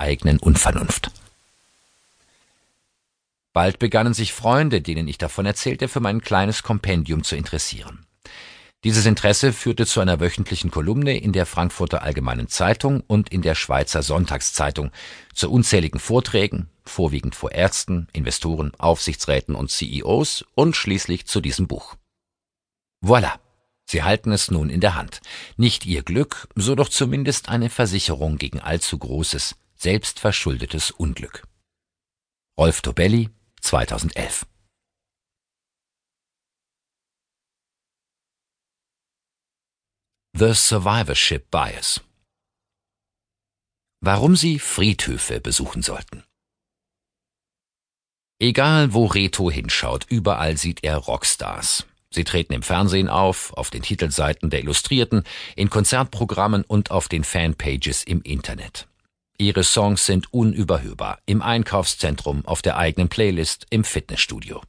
eigenen Unvernunft. Bald begannen sich Freunde, denen ich davon erzählte, für mein kleines Kompendium zu interessieren. Dieses Interesse führte zu einer wöchentlichen Kolumne in der Frankfurter Allgemeinen Zeitung und in der Schweizer Sonntagszeitung, zu unzähligen Vorträgen, vorwiegend vor Ärzten, Investoren, Aufsichtsräten und CEOs und schließlich zu diesem Buch. Voilà. Sie halten es nun in der Hand. Nicht Ihr Glück, so doch zumindest eine Versicherung gegen allzu großes, selbstverschuldetes Unglück. Rolf Tobelli, 2011 The Survivorship Bias Warum Sie Friedhöfe besuchen sollten Egal wo Reto hinschaut, überall sieht er Rockstars. Sie treten im Fernsehen auf, auf den Titelseiten der Illustrierten, in Konzertprogrammen und auf den Fanpages im Internet. Ihre Songs sind unüberhörbar, im Einkaufszentrum, auf der eigenen Playlist, im Fitnessstudio.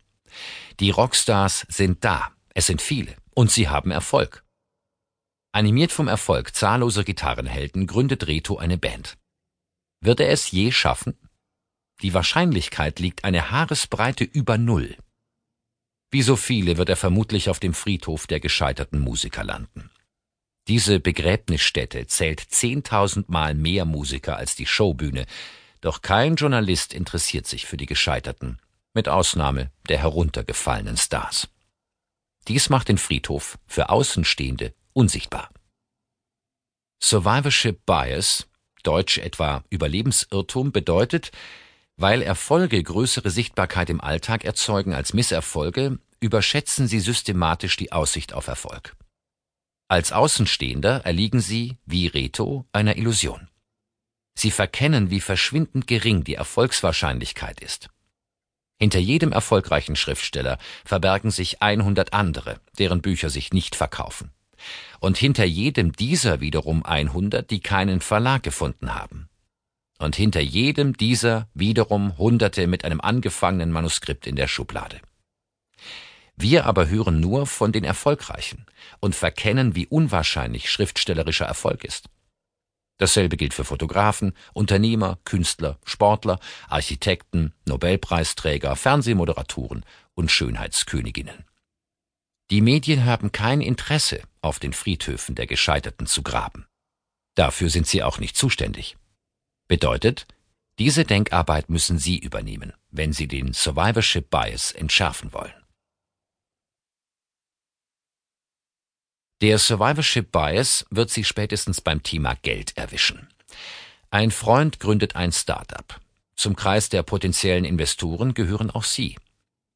Die Rockstars sind da, es sind viele, und sie haben Erfolg. Animiert vom Erfolg zahlloser Gitarrenhelden gründet Reto eine Band. Wird er es je schaffen? Die Wahrscheinlichkeit liegt eine Haaresbreite über Null. Wie so viele wird er vermutlich auf dem Friedhof der gescheiterten Musiker landen. Diese Begräbnisstätte zählt zehntausendmal mehr Musiker als die Showbühne, doch kein Journalist interessiert sich für die Gescheiterten, mit Ausnahme der heruntergefallenen Stars. Dies macht den Friedhof für Außenstehende unsichtbar. Survivorship Bias, deutsch etwa Überlebensirrtum, bedeutet, weil Erfolge größere Sichtbarkeit im Alltag erzeugen als Misserfolge, überschätzen sie systematisch die Aussicht auf Erfolg. Als Außenstehender erliegen sie, wie Reto, einer Illusion. Sie verkennen, wie verschwindend gering die Erfolgswahrscheinlichkeit ist. Hinter jedem erfolgreichen Schriftsteller verbergen sich 100 andere, deren Bücher sich nicht verkaufen und hinter jedem dieser wiederum 100, die keinen Verlag gefunden haben. Und hinter jedem dieser wiederum Hunderte mit einem angefangenen Manuskript in der Schublade. Wir aber hören nur von den Erfolgreichen und verkennen, wie unwahrscheinlich schriftstellerischer Erfolg ist. Dasselbe gilt für Fotografen, Unternehmer, Künstler, Sportler, Architekten, Nobelpreisträger, Fernsehmoderatoren und Schönheitsköniginnen. Die Medien haben kein Interesse, auf den Friedhöfen der Gescheiterten zu graben. Dafür sind sie auch nicht zuständig. Bedeutet, diese Denkarbeit müssen Sie übernehmen, wenn Sie den Survivorship Bias entschärfen wollen. Der Survivorship Bias wird Sie spätestens beim Thema Geld erwischen. Ein Freund gründet ein Start-up. Zum Kreis der potenziellen Investoren gehören auch Sie.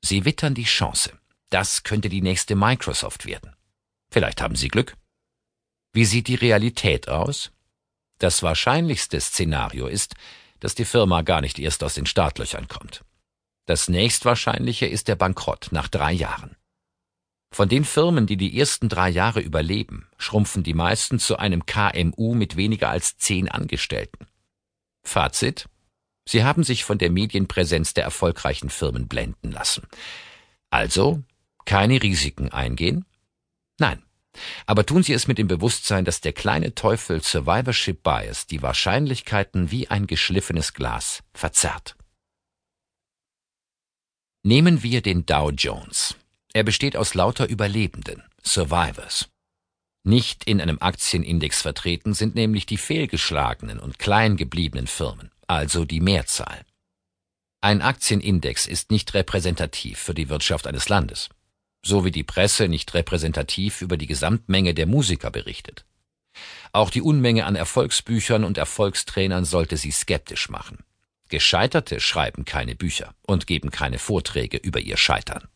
Sie wittern die Chance. Das könnte die nächste Microsoft werden. Vielleicht haben Sie Glück. Wie sieht die Realität aus? Das wahrscheinlichste Szenario ist, dass die Firma gar nicht erst aus den Startlöchern kommt. Das nächstwahrscheinliche ist der Bankrott nach drei Jahren. Von den Firmen, die die ersten drei Jahre überleben, schrumpfen die meisten zu einem KMU mit weniger als zehn Angestellten. Fazit? Sie haben sich von der Medienpräsenz der erfolgreichen Firmen blenden lassen. Also keine Risiken eingehen? Nein. Aber tun Sie es mit dem Bewusstsein, dass der kleine Teufel Survivorship Bias die Wahrscheinlichkeiten wie ein geschliffenes Glas verzerrt. Nehmen wir den Dow Jones. Er besteht aus lauter Überlebenden, Survivors. Nicht in einem Aktienindex vertreten sind nämlich die fehlgeschlagenen und klein gebliebenen Firmen, also die Mehrzahl. Ein Aktienindex ist nicht repräsentativ für die Wirtschaft eines Landes so wie die Presse nicht repräsentativ über die Gesamtmenge der Musiker berichtet. Auch die Unmenge an Erfolgsbüchern und Erfolgstrainern sollte sie skeptisch machen. Gescheiterte schreiben keine Bücher und geben keine Vorträge über ihr Scheitern.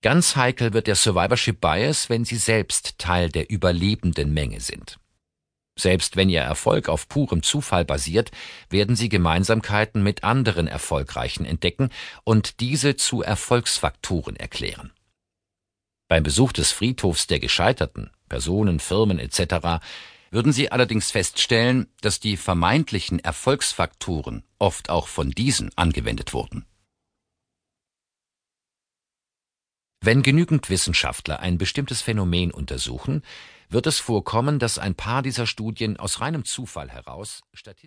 Ganz heikel wird der Survivorship Bias, wenn sie selbst Teil der überlebenden Menge sind. Selbst wenn ihr Erfolg auf purem Zufall basiert, werden sie Gemeinsamkeiten mit anderen Erfolgreichen entdecken und diese zu Erfolgsfaktoren erklären. Beim Besuch des Friedhofs der Gescheiterten, Personen, Firmen etc., würden sie allerdings feststellen, dass die vermeintlichen Erfolgsfaktoren oft auch von diesen angewendet wurden. Wenn genügend Wissenschaftler ein bestimmtes Phänomen untersuchen, wird es vorkommen, dass ein paar dieser Studien aus reinem Zufall heraus statistisch